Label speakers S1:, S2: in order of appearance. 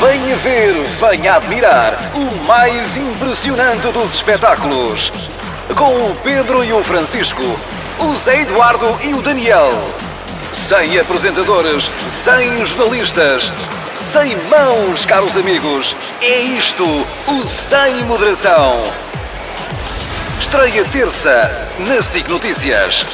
S1: Venha ver, venha admirar o mais impressionante dos espetáculos. Com o Pedro e o Francisco, o Zé Eduardo e o Daniel. Sem apresentadores, sem jornalistas, sem mãos, caros amigos. É isto, o Sem Moderação. Estreia terça, na SIC Notícias.